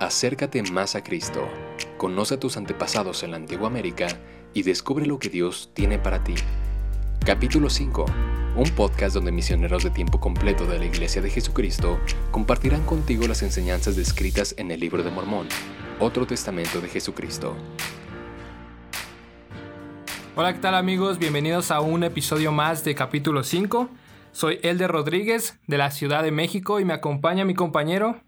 Acércate más a Cristo, conoce a tus antepasados en la antigua América y descubre lo que Dios tiene para ti. Capítulo 5. Un podcast donde misioneros de tiempo completo de la Iglesia de Jesucristo compartirán contigo las enseñanzas descritas en el libro de Mormón, otro testamento de Jesucristo. Hola, ¿qué tal amigos? Bienvenidos a un episodio más de capítulo 5. Soy Elder Rodríguez de la Ciudad de México y me acompaña mi compañero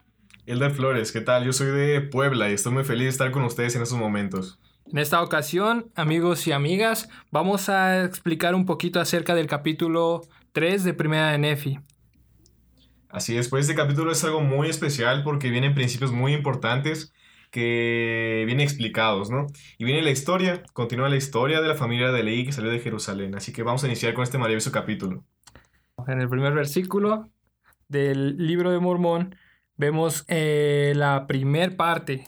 Elder Flores, ¿qué tal? Yo soy de Puebla y estoy muy feliz de estar con ustedes en estos momentos. En esta ocasión, amigos y amigas, vamos a explicar un poquito acerca del capítulo 3 de Primera de Nefi. Así es, pues este capítulo es algo muy especial porque vienen principios muy importantes que vienen explicados, ¿no? Y viene la historia, continúa la historia de la familia de Leí que salió de Jerusalén. Así que vamos a iniciar con este maravilloso capítulo. En el primer versículo del libro de Mormón vemos eh, la primer parte.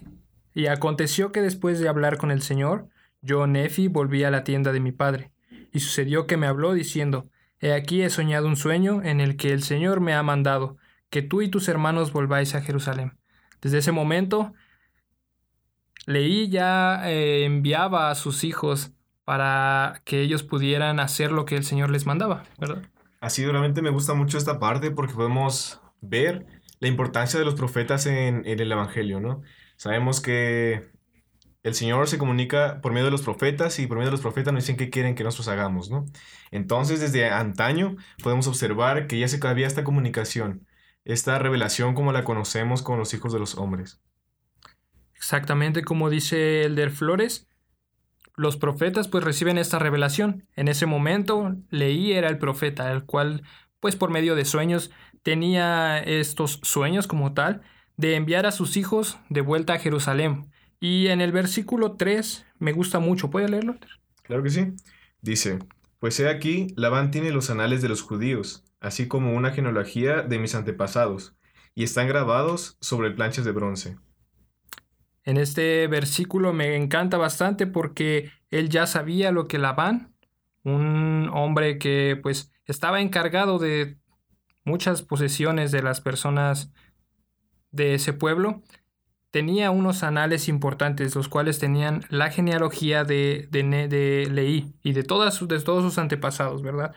Y aconteció que después de hablar con el Señor, yo, Nefi, volví a la tienda de mi padre. Y sucedió que me habló diciendo, He aquí he soñado un sueño en el que el Señor me ha mandado, que tú y tus hermanos volváis a Jerusalén. Desde ese momento, Leí ya eh, enviaba a sus hijos para que ellos pudieran hacer lo que el Señor les mandaba, ¿verdad? Así realmente me gusta mucho esta parte porque podemos ver la importancia de los profetas en, el Evangelio, ¿no? Sabemos que el Señor se comunica por medio de los profetas y por medio de los profetas nos dicen qué quieren que nosotros hagamos, ¿no? Entonces, desde antaño podemos observar que ya se había esta comunicación, esta revelación como la conocemos con los hijos de los hombres. Exactamente como dice Elder Flores, los profetas pues reciben esta revelación. En ese momento Leí era el profeta, el cual pues por medio de sueños tenía estos sueños como tal de enviar a sus hijos de vuelta a Jerusalén. Y en el versículo 3 me gusta mucho. ¿Puede leerlo? Claro que sí. Dice, pues he aquí, Labán tiene los anales de los judíos, así como una genealogía de mis antepasados, y están grabados sobre planchas de bronce. En este versículo me encanta bastante porque él ya sabía lo que Labán, un hombre que pues estaba encargado de muchas posesiones de las personas de ese pueblo, tenía unos anales importantes, los cuales tenían la genealogía de, de, Leí y de, todas, de todos sus antepasados, ¿verdad?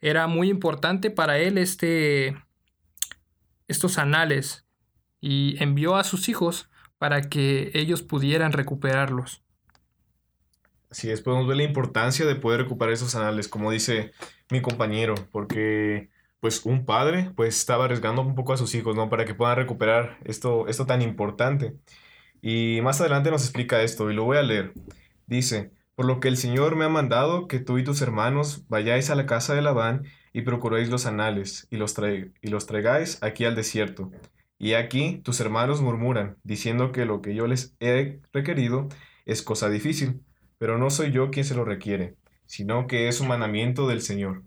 Era muy importante para él este, estos anales y envió a sus hijos para que ellos pudieran recuperarlos. Así es, podemos ver la importancia de poder recuperar esos anales, como dice mi compañero, porque pues un padre pues estaba arriesgando un poco a sus hijos, ¿no? Para que puedan recuperar esto, esto tan importante. Y más adelante nos explica esto y lo voy a leer. Dice, por lo que el Señor me ha mandado que tú y tus hermanos vayáis a la casa de Labán y procuréis los anales y los, y los traigáis aquí al desierto. Y aquí tus hermanos murmuran, diciendo que lo que yo les he requerido es cosa difícil, pero no soy yo quien se lo requiere, sino que es un mandamiento del Señor.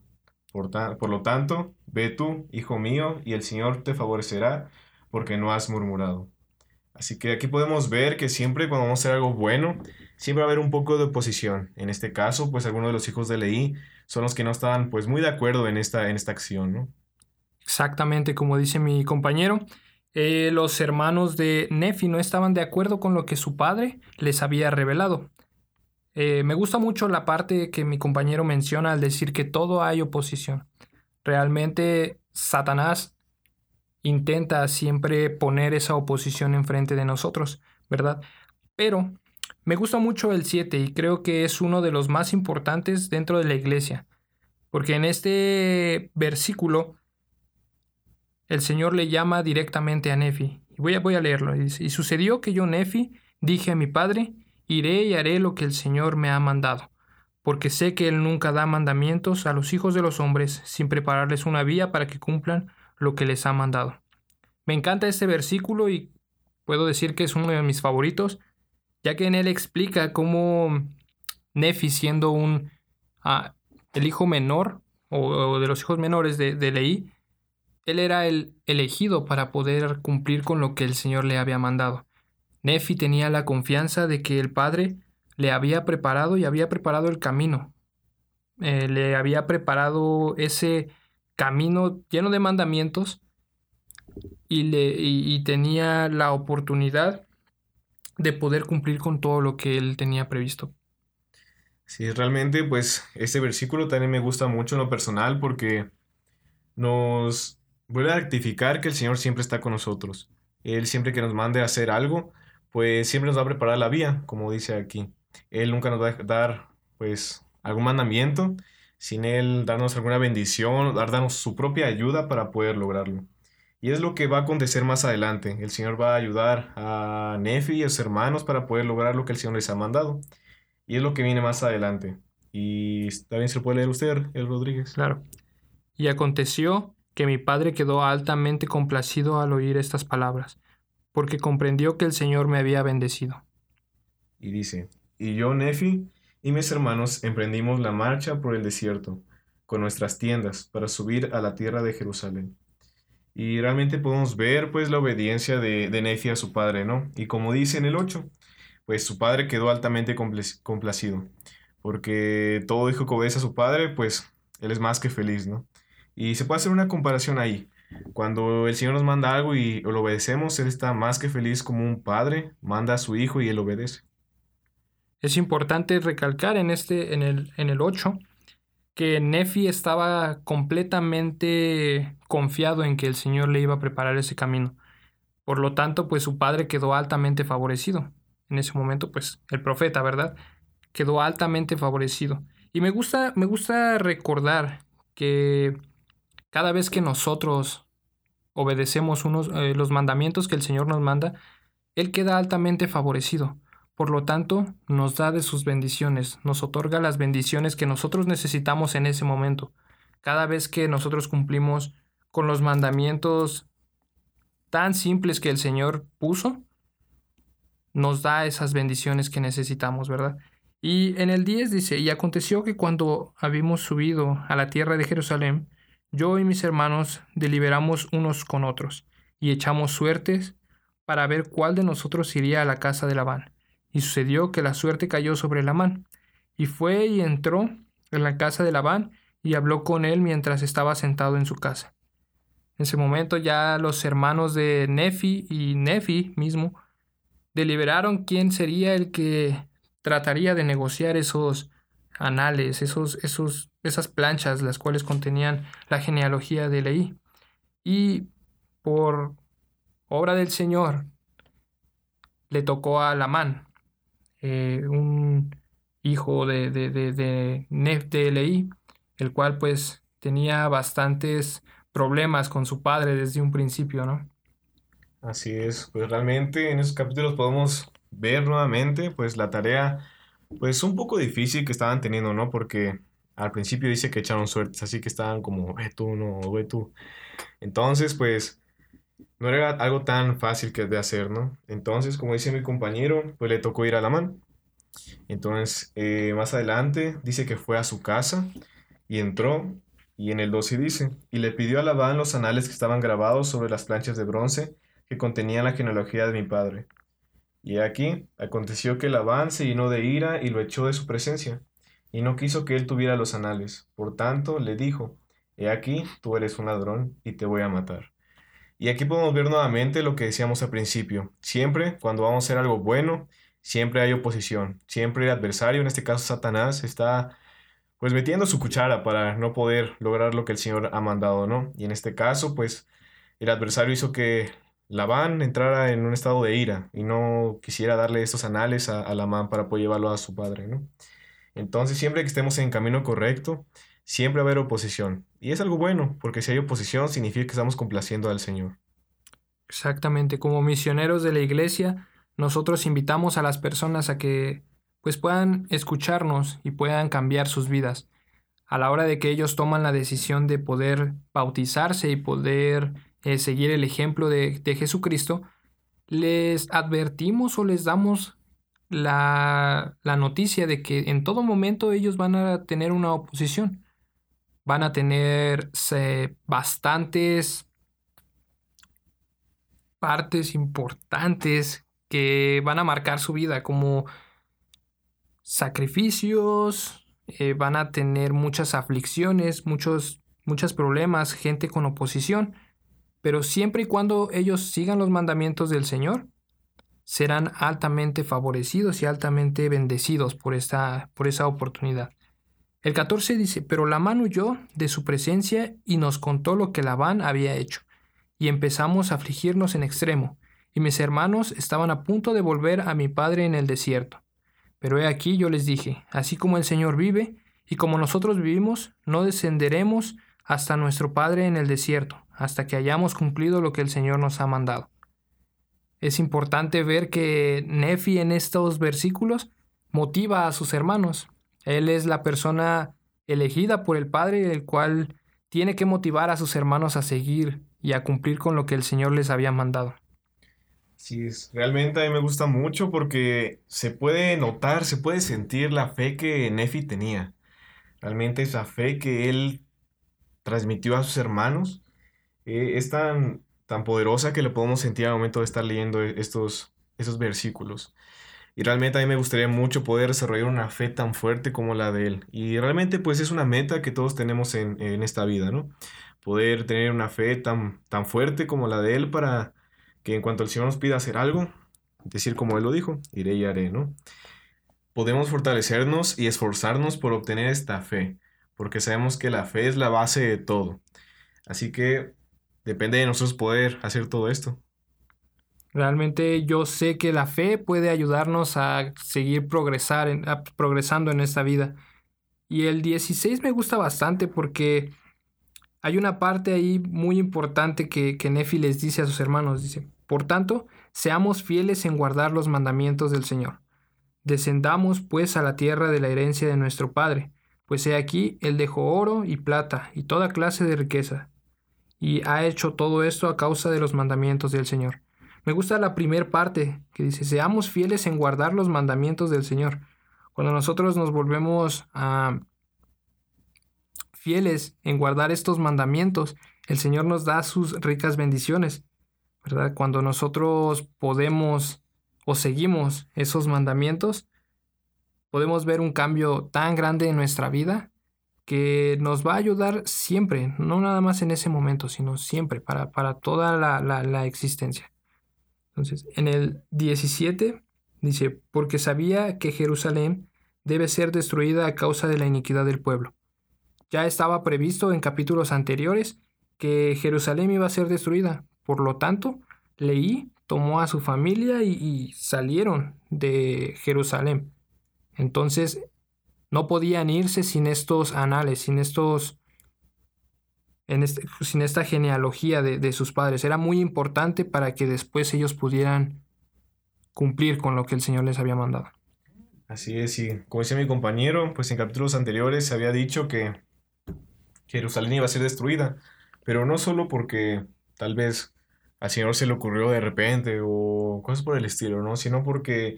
Por, lo tanto, ve tú, hijo mío, y el Señor te favorecerá, porque no has murmurado. Así que aquí podemos ver que siempre cuando vamos a hacer algo bueno, siempre va a haber un poco de oposición. En este caso, pues algunos de los hijos de Leí son los que no estaban pues muy de acuerdo en esta, en esta acción, ¿no? Exactamente como dice mi compañero. Eh, los hermanos de Nefi no estaban de acuerdo con lo que su padre les había revelado. Eh, me gusta mucho la parte que mi compañero menciona al decir que todo hay oposición. Realmente Satanás intenta siempre poner esa oposición enfrente de nosotros, ¿verdad? Pero me gusta mucho el 7 y creo que es uno de los más importantes dentro de la iglesia, porque en este versículo el Señor le llama directamente a Nefi. Voy a, voy a leerlo. y sucedió que yo, Nefi, dije a mi padre, Iré y haré lo que el Señor me ha mandado, porque sé que Él nunca da mandamientos a los hijos de los hombres sin prepararles una vía para que cumplan lo que les ha mandado. Me encanta este versículo y puedo decir que es uno de mis favoritos, ya que en él explica cómo Nefi, siendo un ah, el hijo menor o, de los hijos menores de, de Leí, él era el elegido para poder cumplir con lo que el Señor le había mandado. Nefi tenía la confianza de que el Padre le había preparado y había preparado el camino. Eh, le había preparado ese camino lleno de mandamientos y, le, y tenía la oportunidad de poder cumplir con todo lo que él tenía previsto. Sí, realmente pues este versículo también me gusta mucho en lo personal porque nos vuelve a rectificar que el Señor siempre está con nosotros. Él siempre que nos mande a hacer algo, pues siempre nos va a preparar la vía, como dice aquí. Él nunca nos va a dar pues algún mandamiento sin Él darnos alguna bendición, darnos su propia ayuda para poder lograrlo. Y es lo que va a acontecer más adelante. El Señor va a ayudar a Nefi y a sus hermanos para poder lograr lo que el Señor les ha mandado. Y es lo que viene más adelante. Y también se lo puede leer usted, el Rodríguez. Claro. Y aconteció que mi padre quedó altamente complacido al oír estas palabras, porque comprendió que el Señor me había bendecido. Y dice, y yo, Nefi, y mis hermanos emprendimos la marcha por el desierto, con nuestras tiendas, para subir a la tierra de Jerusalén. Y realmente podemos ver pues la obediencia de, de Nefi a su padre, ¿no? Y como dice en el 8, pues su padre quedó altamente complacido, porque todo hijo que obedece a su padre, pues él es más que feliz, ¿no? Y se puede hacer una comparación ahí. Cuando el Señor nos manda algo y lo obedecemos, Él está más que feliz como un padre, manda a su hijo y Él obedece. Es importante recalcar en, este, en, el, en el 8 que Nefi estaba completamente confiado en que el Señor le iba a preparar ese camino. Por lo tanto, pues su padre quedó altamente favorecido. En ese momento, pues el profeta, ¿verdad? Quedó altamente favorecido. Y me gusta, me gusta recordar que cada vez que nosotros obedecemos unos, eh, los mandamientos que el Señor nos manda, Él queda altamente favorecido. Por lo tanto, nos da de sus bendiciones, nos otorga las bendiciones que nosotros necesitamos en ese momento. Cada vez que nosotros cumplimos con los mandamientos tan simples que el Señor puso, nos da esas bendiciones que necesitamos, ¿verdad? Y en el 10 dice, y aconteció que cuando habíamos subido a la tierra de Jerusalén, yo y mis hermanos deliberamos unos con otros, y echamos suertes para ver cuál de nosotros iría a la casa de Labán. Y sucedió que la suerte cayó sobre Labán, y fue y entró en la casa de Labán, y habló con él mientras estaba sentado en su casa. En ese momento ya los hermanos de Nefi y Nefi mismo deliberaron quién sería el que trataría de negociar esos anales, esos, esos, esas planchas, las cuales contenían la genealogía de Leí. Y por obra del Señor le tocó a Lamán, eh, un hijo de, de, de, Nef de Leí, el cual pues tenía bastantes problemas con su padre desde un principio, ¿no? Así es, pues realmente en esos capítulos podemos ver nuevamente pues la tarea pues un poco difícil que estaban teniendo, ¿no? Porque al principio dice que echaron suertes, así que estaban como, ve tú, no, ve tú. Entonces, pues, no era algo tan fácil que de hacer, ¿no? Entonces, como dice mi compañero, pues le tocó ir a la mano. Entonces, eh, más adelante dice que fue a su casa y entró, y en el 12 dice, y le pidió a Labán los anales que estaban grabados sobre las planchas de bronce que contenían la genealogía de mi padre. Y aquí aconteció que Labán se llenó de ira y lo echó de su presencia, y no quiso que él tuviera los anales. Por tanto, le dijo, He aquí, tú eres un ladrón, y te voy a matar. Y aquí podemos ver nuevamente lo que decíamos al principio. Siempre, cuando vamos a hacer algo bueno, siempre hay oposición. Siempre el adversario, en este caso Satanás, está pues metiendo su cuchara para no poder lograr lo que el Señor ha mandado, ¿no? Y en este caso, pues el adversario hizo que Labán entrara en un estado de ira y no quisiera darle estos anales a, a Labán para poder llevarlo a su padre, ¿no? Entonces, siempre que estemos en camino correcto, siempre va a haber oposición. Y es algo bueno, porque si hay oposición significa que estamos complaciendo al Señor. Exactamente, como misioneros de la iglesia, nosotros invitamos a las personas a que pues puedan escucharnos y puedan cambiar sus vidas. A la hora de que ellos toman la decisión de poder bautizarse y poder eh, seguir el ejemplo de, de Jesucristo, les advertimos o les damos la, la, noticia de que en todo momento ellos van a tener una oposición. Van a tener bastantes partes importantes que van a marcar su vida, como sacrificios, eh, van a tener muchas aflicciones, muchos, muchos problemas, gente con oposición. Pero siempre y cuando ellos sigan los mandamientos del Señor, serán altamente favorecidos y altamente bendecidos por, esta, por esa oportunidad. El 14 dice, pero Labán huyó de su presencia y nos contó lo que Labán había hecho, y empezamos a afligirnos en extremo, y mis hermanos estaban a punto de volver a mi padre en el desierto. Pero he aquí yo les dije, así como el Señor vive, y como nosotros vivimos, no descenderemos hasta nuestro Padre en el desierto, hasta que hayamos cumplido lo que el Señor nos ha mandado. Es importante ver que Nefi en estos versículos motiva a sus hermanos. Él es la persona elegida por el Padre, el cual tiene que motivar a sus hermanos a seguir y a cumplir con lo que el Señor les había mandado. Sí, realmente a mí me gusta mucho porque se puede notar, se puede sentir la fe que Nefi tenía. Realmente esa fe que él transmitió a sus hermanos eh, es tan, tan poderosa que lo podemos sentir al momento de estar leyendo estos, esos versículos. Y realmente a mí me gustaría mucho poder desarrollar una fe tan fuerte como la de él. Y realmente pues es una meta que todos tenemos en, en esta vida, ¿no? Poder tener una fe tan, tan fuerte como la de él para que en cuanto el Señor nos pida hacer algo, decir como él lo dijo, iré y haré, ¿no? Podemos fortalecernos y esforzarnos por obtener esta fe, porque sabemos que la fe es la base de todo. Así que depende de nosotros poder hacer todo esto. Realmente yo sé que la fe puede ayudarnos a seguir progresar progresando en esta vida. Y el 16 me gusta bastante porque hay una parte ahí muy importante que, que Nefi les dice a sus hermanos. Dice, por tanto, seamos fieles en guardar los mandamientos del Señor. Descendamos pues a la tierra de la herencia de nuestro Padre, pues he aquí, él dejó oro y plata y toda clase de riqueza, y ha hecho todo esto a causa de los mandamientos del Señor. Me gusta la primera parte que dice, seamos fieles en guardar los mandamientos del Señor. Cuando nosotros nos volvemos a fieles en guardar estos mandamientos, el Señor nos da sus ricas bendiciones, ¿verdad? Cuando nosotros podemos o seguimos esos mandamientos, podemos ver un cambio tan grande en nuestra vida que nos va a ayudar siempre, no nada más en ese momento, sino siempre, para, para toda la, la, existencia. Entonces, en el 17 dice, porque sabía que Jerusalén debe ser destruida a causa de la iniquidad del pueblo. Ya estaba previsto en capítulos anteriores que Jerusalén iba a ser destruida. Por lo tanto, leí, tomó a su familia y, y salieron de Jerusalén. Entonces, no podían irse sin estos anales, sin estos, sin esta genealogía de, de sus padres. Era muy importante para que después ellos pudieran cumplir con lo que el Señor les había mandado. Así es, y como decía mi compañero, pues en capítulos anteriores se había dicho que Jerusalén iba a ser destruida, pero no solo porque tal vez al Señor se le ocurrió de repente o cosas por el estilo, ¿no? Sino porque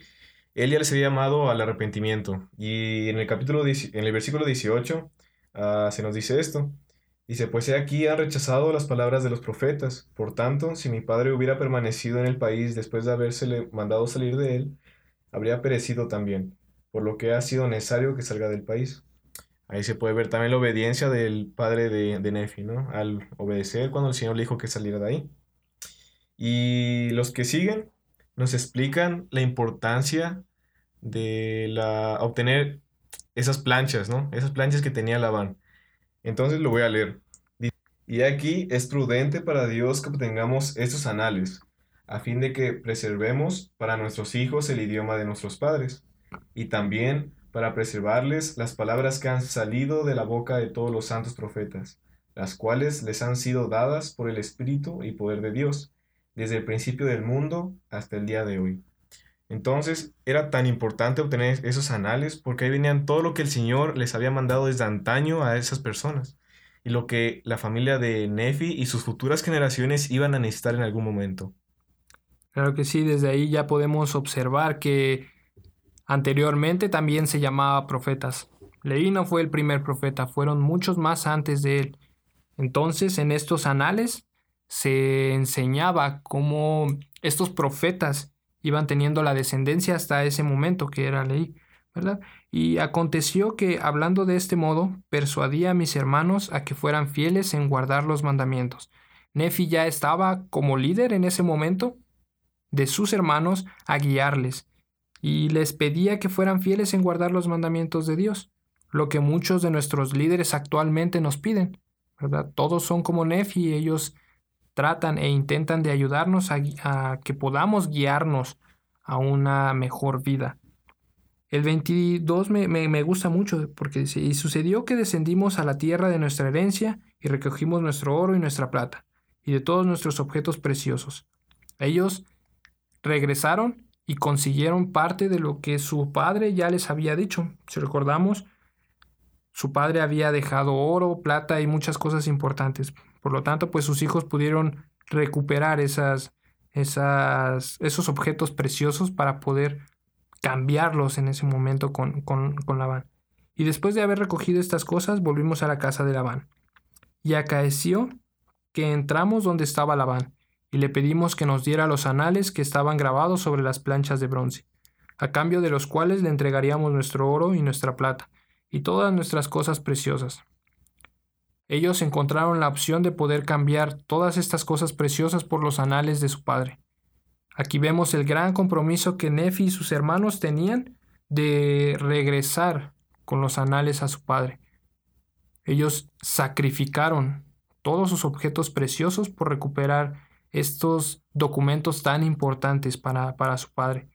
él ya les había llamado al arrepentimiento. Y en el capítulo, en el versículo 18 ah, se nos dice esto. Dice, pues he aquí han rechazado las palabras de los profetas. Por tanto, si mi padre hubiera permanecido en el país después de habérsele mandado salir de él, habría perecido también, por lo que ha sido necesario que salga del país. Ahí se puede ver también la obediencia del padre de, de Nefi, ¿no? Al obedecer cuando el Señor le dijo que saliera de ahí. Y los que siguen nos explican la importancia de la, obtener esas planchas, ¿no? Esas planchas que tenía Labán. Entonces lo voy a leer. Y aquí es prudente para Dios que obtengamos estos anales, a fin de que preservemos para nuestros hijos el idioma de nuestros padres, y también para preservarles las palabras que han salido de la boca de todos los santos profetas, las cuales les han sido dadas por el Espíritu y poder de Dios desde el principio del mundo hasta el día de hoy. Entonces era tan importante obtener esos anales porque ahí venían todo lo que el Señor les había mandado desde antaño a esas personas y lo que la familia de Nefi y sus futuras generaciones iban a necesitar en algún momento. Claro que sí, desde ahí ya podemos observar que anteriormente también se llamaba profetas. Leí no fue el primer profeta, fueron muchos más antes de él. Entonces, en estos anales se enseñaba cómo estos profetas iban teniendo la descendencia hasta ese momento que era ley, ¿verdad? Y aconteció que, hablando de este modo, persuadía a mis hermanos a que fueran fieles en guardar los mandamientos. Nefi ya estaba como líder en ese momento. de sus hermanos a guiarles, y les pedía que fueran fieles en guardar los mandamientos de Dios, lo que muchos de nuestros líderes actualmente nos piden. ¿verdad? Todos son como Nefi, ellos tratan e intentan de ayudarnos a, que podamos guiarnos a una mejor vida. El 22 me, me, gusta mucho porque dice, y sucedió que descendimos a la tierra de nuestra herencia y recogimos nuestro oro y nuestra plata y de todos nuestros objetos preciosos. Ellos regresaron y consiguieron parte de lo que su padre ya les había dicho. Si recordamos, su padre había dejado oro, plata y muchas cosas importantes. Por lo tanto, pues sus hijos pudieron recuperar esas, esas, esos objetos preciosos para poder cambiarlos en ese momento con, con, con Labán. Y después de haber recogido estas cosas, volvimos a la casa de Labán. Y acaeció que entramos donde estaba Labán, y le pedimos que nos diera los anales que estaban grabados sobre las planchas de bronce, a cambio de los cuales le entregaríamos nuestro oro y nuestra plata, y todas nuestras cosas preciosas. Ellos encontraron la opción de poder cambiar todas estas cosas preciosas por los anales de su padre. Aquí vemos el gran compromiso que Nefi y sus hermanos tenían de regresar con los anales a su padre. Ellos sacrificaron todos sus objetos preciosos por recuperar estos documentos tan importantes para, para su padre.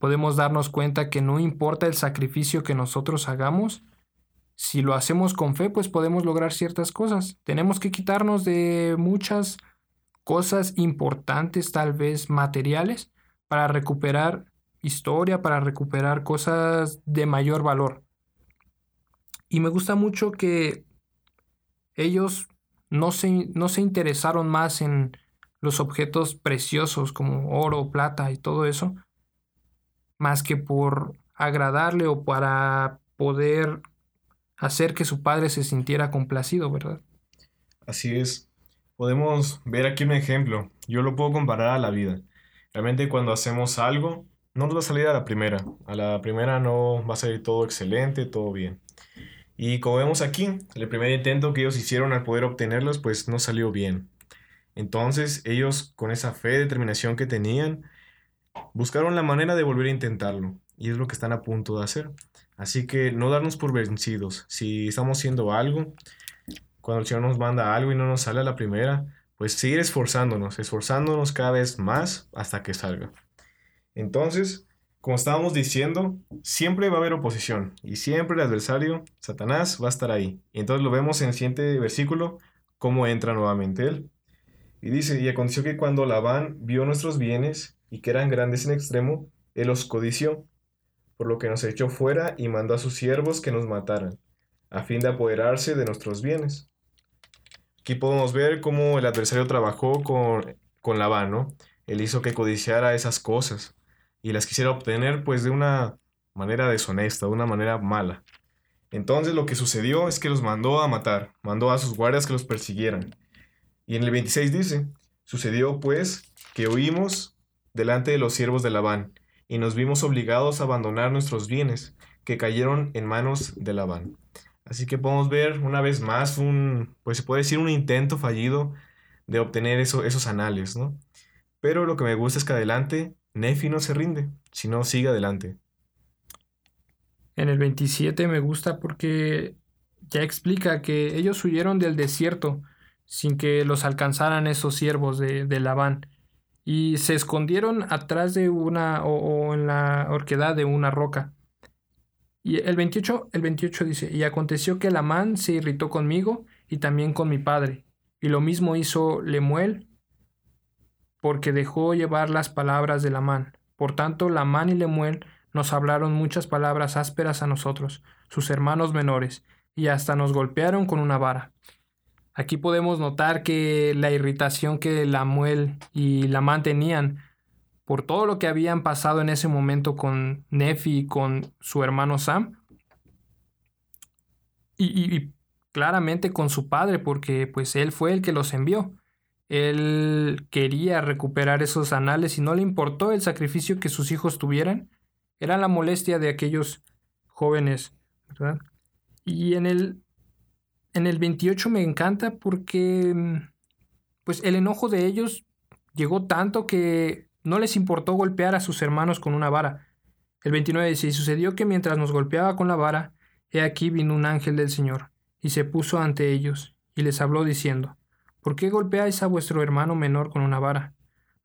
Podemos darnos cuenta que no importa el sacrificio que nosotros hagamos, si lo hacemos con fe, pues podemos lograr ciertas cosas. Tenemos que quitarnos de muchas cosas importantes, tal vez materiales, para recuperar historia, para recuperar cosas de mayor valor. Y me gusta mucho que ellos no se, no se interesaron más en los objetos preciosos como oro, plata y todo eso, más que por agradarle o para poder hacer que su padre se sintiera complacido, ¿verdad? Así es podemos ver aquí un ejemplo. Yo lo puedo comparar a la vida. Realmente cuando hacemos algo, no nos va a salir a la primera. A la primera no va a salir todo excelente, todo bien. Y como vemos aquí, el primer intento que ellos hicieron al poder obtenerlos, pues no salió bien. Entonces ellos, con esa fe, determinación que tenían, buscaron la manera de volver a intentarlo. Y es lo que están a punto de hacer. Así que no darnos por vencidos. Si estamos haciendo algo, cuando el Señor nos manda algo y no nos sale a la primera, pues seguir esforzándonos, esforzándonos cada vez más hasta que salga. Entonces, como estábamos diciendo, siempre va a haber oposición y siempre el adversario, Satanás, va a estar ahí. Y entonces lo vemos en el siguiente versículo, cómo entra nuevamente él. Y dice, y aconteció que cuando Labán vio nuestros bienes y que eran grandes en extremo, él los codició, por lo que nos echó fuera y mandó a sus siervos que nos mataran, a fin de apoderarse de nuestros bienes. Aquí podemos ver cómo el adversario trabajó con, con Labán, ¿no? Él hizo que codiciara esas cosas y las quisiera obtener pues de una manera deshonesta, de una manera mala. Entonces lo que sucedió es que los mandó a matar, mandó a sus guardias que los persiguieran. Y en el 26 dice, sucedió pues que oímos delante de los siervos de Labán y nos vimos obligados a abandonar nuestros bienes que cayeron en manos de Labán. Así que podemos ver una vez más un, pues se puede decir un intento fallido de obtener eso, esos anales, ¿no? Pero lo que me gusta es que adelante Nefi no se rinde, sino sigue adelante. En el 27 me gusta porque ya explica que ellos huyeron del desierto sin que los alcanzaran esos siervos de, de Labán y se escondieron atrás de una o, en la horquedad de una roca. Y el 28, el 28 dice, y aconteció que Lamán se irritó conmigo y también con mi padre, y lo mismo hizo Lemuel, porque dejó llevar las palabras de Lamán. Por tanto, Lamán y Lemuel nos hablaron muchas palabras ásperas a nosotros, sus hermanos menores, y hasta nos golpearon con una vara. Aquí podemos notar que la irritación que Lamuel y Lamán tenían por todo lo que habían pasado en ese momento con Nefi y con su hermano Sam. Y, claramente con su padre, porque pues él fue el que los envió. Él quería recuperar esos anales y no le importó el sacrificio que sus hijos tuvieran. Era la molestia de aquellos jóvenes, ¿verdad? Y en el, en el 28 me encanta porque pues el enojo de ellos llegó tanto que no les importó golpear a sus hermanos con una vara. El 29 dice, y sucedió que mientras nos golpeaba con la vara, he aquí vino un ángel del Señor, y se puso ante ellos, y les habló diciendo, ¿por qué golpeáis a vuestro hermano menor con una vara?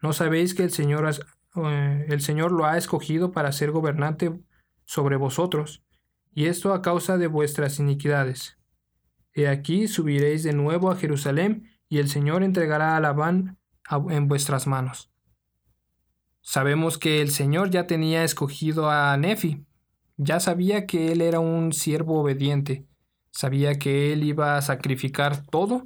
¿No sabéis que el Señor, eh, el Señor lo ha escogido para ser gobernante sobre vosotros, y esto a causa de vuestras iniquidades? He aquí subiréis de nuevo a Jerusalén, y el Señor entregará a Labán en vuestras manos. Sabemos que el Señor ya tenía escogido a Nefi, ya sabía que él era un siervo obediente, sabía que él iba a sacrificar todo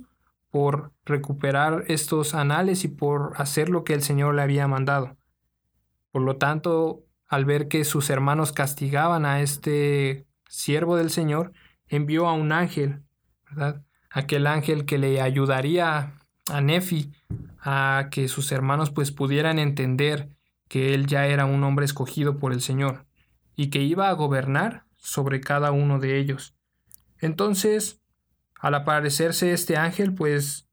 por recuperar estos anales y por hacer lo que el Señor le había mandado. Por lo tanto, al ver que sus hermanos castigaban a este siervo del Señor, envió a un ángel, Aquel ángel que le ayudaría a Nefi a que sus hermanos pues pudieran entender que él ya era un hombre escogido por el Señor y que iba a gobernar sobre cada uno de ellos. Entonces, al aparecerse este ángel, pues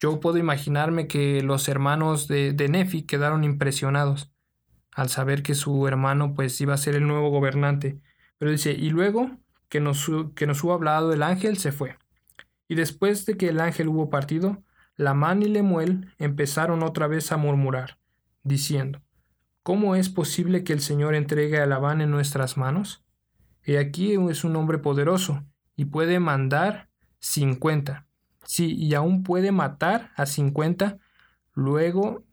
yo puedo imaginarme que los hermanos de, de, Nefi quedaron impresionados al saber que su hermano pues iba a ser el nuevo gobernante. Pero dice, y luego que nos, que nos hubo hablado el ángel, se fue. Y después de que el ángel hubo partido, Lamán y Lemuel empezaron otra vez a murmurar, diciendo, ¿Cómo es posible que el Señor entregue a Labán en nuestras manos? He aquí es un hombre poderoso, y puede mandar cincuenta. Sí, y aún puede matar a cincuenta. Luego,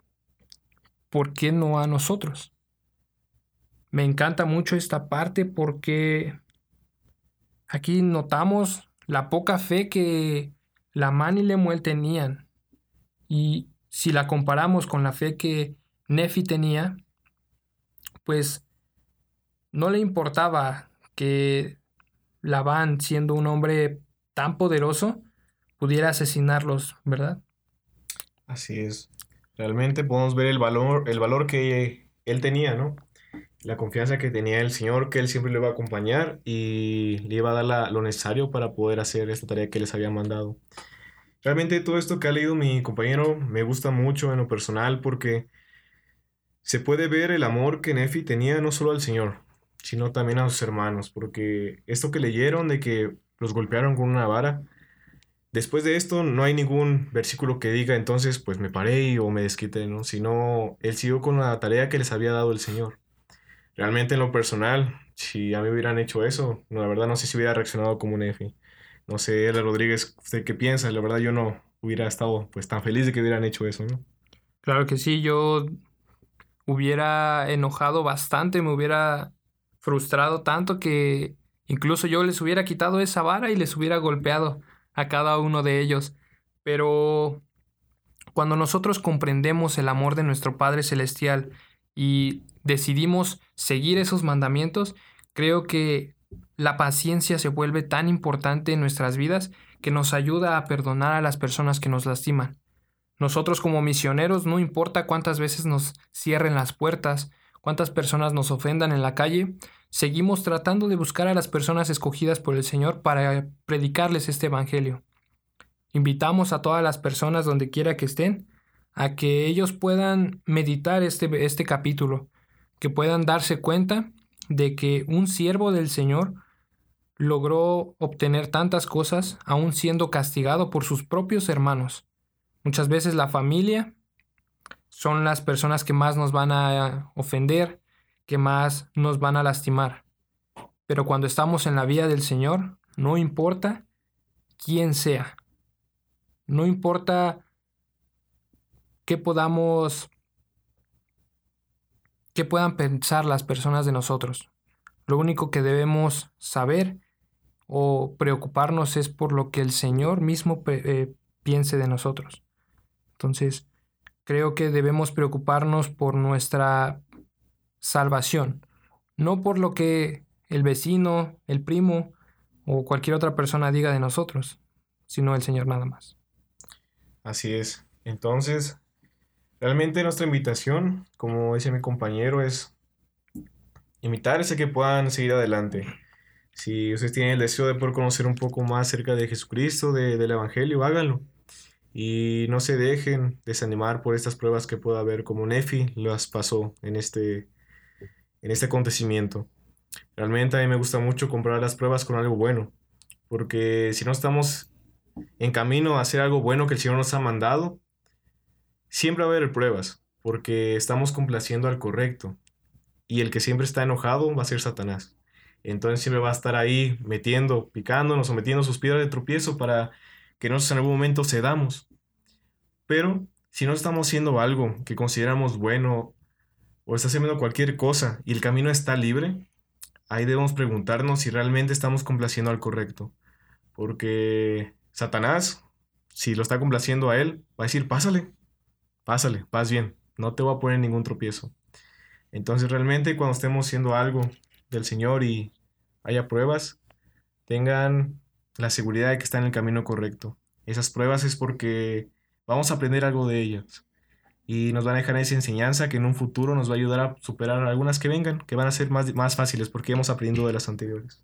¿por qué no a nosotros? Me encanta mucho esta parte porque aquí notamos la poca fe que Lamán y Lemuel tenían y si la comparamos con la fe que Nefi tenía, pues no le importaba que Labán, siendo un hombre tan poderoso, pudiera asesinarlos, ¿verdad? Así es. Realmente podemos ver el valor, el valor que él tenía, ¿no? La confianza que tenía el Señor, que él siempre le iba a acompañar y le iba a dar lo necesario para poder hacer esta tarea que les había mandado. Realmente todo esto que ha leído mi compañero me gusta mucho en lo personal porque se puede ver el amor que Nefi tenía no solo al Señor, sino también a sus hermanos, porque esto que leyeron de que los golpearon con una vara, después de esto no hay ningún versículo que diga entonces pues me paré o me desquité, ¿no? Sino él siguió con la tarea que les había dado el Señor. Realmente en lo personal, si a mí hubieran hecho eso, no, la verdad no sé si hubiera reaccionado como Nefi. No sé, Ela Rodríguez, ¿usted qué piensa? La verdad yo no hubiera estado pues tan feliz de que hubieran hecho eso. Claro que sí, yo hubiera enojado bastante, me hubiera frustrado tanto que incluso yo les hubiera quitado esa vara y les hubiera golpeado a cada uno de ellos. Pero cuando nosotros comprendemos el amor de nuestro Padre Celestial y decidimos seguir esos mandamientos, creo que la paciencia se vuelve tan importante en nuestras vidas que nos ayuda a perdonar a las personas que nos lastiman. Nosotros como misioneros, no importa cuántas veces nos cierren las puertas, cuántas personas nos ofendan en la calle, seguimos tratando de buscar a las personas escogidas por el Señor para predicarles este Evangelio. Invitamos a todas las personas donde quiera que estén a que ellos puedan meditar este, este capítulo, que puedan darse cuenta de que un siervo del Señor logró obtener tantas cosas aún siendo castigado por sus propios hermanos. Muchas veces la familia son las personas que más nos van a ofender, que más nos van a lastimar. Pero cuando estamos en la vía del Señor, no importa quién sea, no importa qué podamos, qué puedan pensar las personas de nosotros. Lo único que debemos saber o preocuparnos es por lo que el Señor mismo eh, piense de nosotros. Entonces, creo que debemos preocuparnos por nuestra salvación, no por lo que el vecino, el primo o cualquier otra persona diga de nosotros, sino el Señor nada más. Así es. Entonces, realmente nuestra invitación, como dice mi compañero, es imitar ese que puedan seguir adelante si ustedes tienen el deseo de poder conocer un poco más acerca de Jesucristo, del Evangelio, háganlo. Y no se dejen desanimar por estas pruebas que pueda haber, como Nefi las pasó en este, en este acontecimiento. Realmente a mí me gusta mucho comprar las pruebas con algo bueno, porque si no estamos en camino a hacer algo bueno que el Señor nos ha mandado, siempre va a haber pruebas, porque estamos complaciendo al correcto. Y el que siempre está enojado va a ser Satanás. Entonces siempre va a estar ahí metiendo, picándonos o metiendo sus piedras de tropiezo para que nosotros en algún momento cedamos. Pero si no estamos haciendo algo que consideramos bueno o está haciendo cualquier cosa y el camino está libre, ahí debemos preguntarnos si realmente estamos complaciendo al correcto. Porque Satanás, si lo está complaciendo a él, va a decir, pásale, pásale, vas bien, no te voy a poner ningún tropiezo. Entonces realmente cuando estemos haciendo algo del Señor y haya pruebas, tengan la seguridad de que está en el camino correcto. Esas pruebas es porque vamos a aprender algo de ellas y nos van a dejar esa enseñanza que en un futuro nos va a ayudar a superar algunas que vengan, que van a ser más, más fáciles porque hemos aprendido de las anteriores.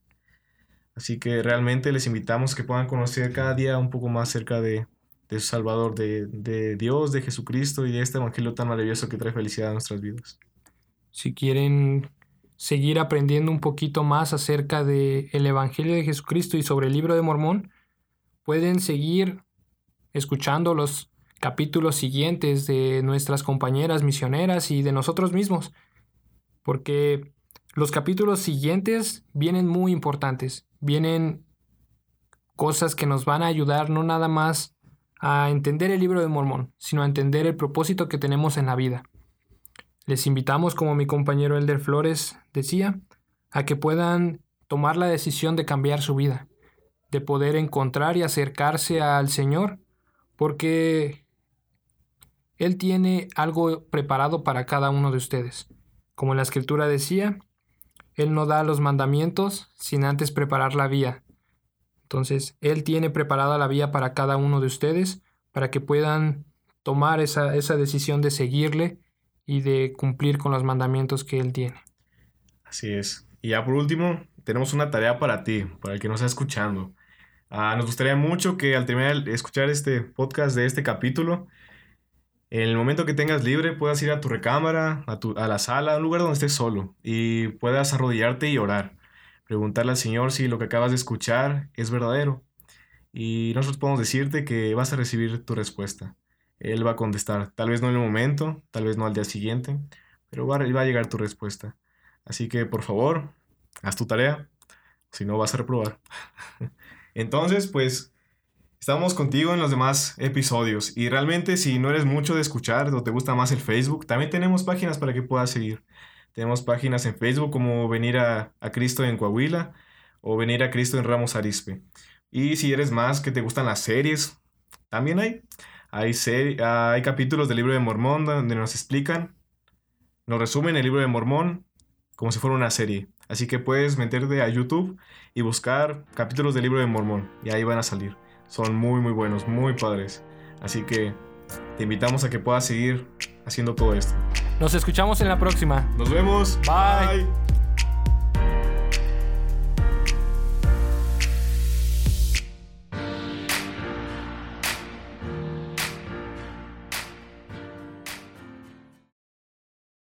Así que realmente les invitamos que puedan conocer cada día un poco más cerca de, de Salvador, de, de Dios, de Jesucristo y de este Evangelio tan maravilloso que trae felicidad a nuestras vidas. Si quieren seguir aprendiendo un poquito más acerca del el Evangelio de Jesucristo y sobre el libro de Mormón, pueden seguir escuchando los capítulos siguientes de nuestras compañeras misioneras y de nosotros mismos, porque los capítulos siguientes vienen muy importantes, vienen cosas que nos van a ayudar no nada más a entender el libro de Mormón, sino a entender el propósito que tenemos en la vida. Les invitamos, como mi compañero Elder Flores decía, a que puedan tomar la decisión de cambiar su vida, de poder encontrar y acercarse al Señor, porque Él tiene algo preparado para cada uno de ustedes. Como la escritura decía, Él no da los mandamientos sin antes preparar la vía. Entonces, Él tiene preparada la vía para cada uno de ustedes, para que puedan tomar esa, esa decisión de seguirle y de cumplir con los mandamientos que Él tiene. Así es. Y ya por último, tenemos una tarea para ti, para el que nos está escuchando. Ah, nos gustaría mucho que al terminar de escuchar este podcast de este capítulo, en el momento que tengas libre puedas ir a tu recámara, a, tu, a la sala, a un lugar donde estés solo y puedas arrodillarte y orar. Preguntarle al Señor si lo que acabas de escuchar es verdadero. Y nosotros podemos decirte que vas a recibir tu respuesta. Él va a contestar, tal vez no en el momento, tal vez no al día siguiente, pero va, a llegar tu respuesta. Así que por favor, haz tu tarea, si no vas a reprobar. Entonces, pues, estamos contigo en los demás episodios. Y realmente, si no eres mucho de escuchar o te gusta más el Facebook, también tenemos páginas para que puedas seguir. Tenemos páginas en Facebook como Venir a, a Cristo en Coahuila o Venir a Cristo en Ramos Arispe. Y si eres más que te gustan las series, también hay. Hay, hay capítulos del libro de Mormón donde nos explican, nos resumen el libro de Mormón como si fuera una serie. Así que puedes meterte a YouTube y buscar capítulos del libro de Mormón y ahí van a salir. Son muy muy buenos, muy padres. Así que te invitamos a que puedas seguir haciendo todo esto. Nos escuchamos en la próxima. Nos vemos. Bye.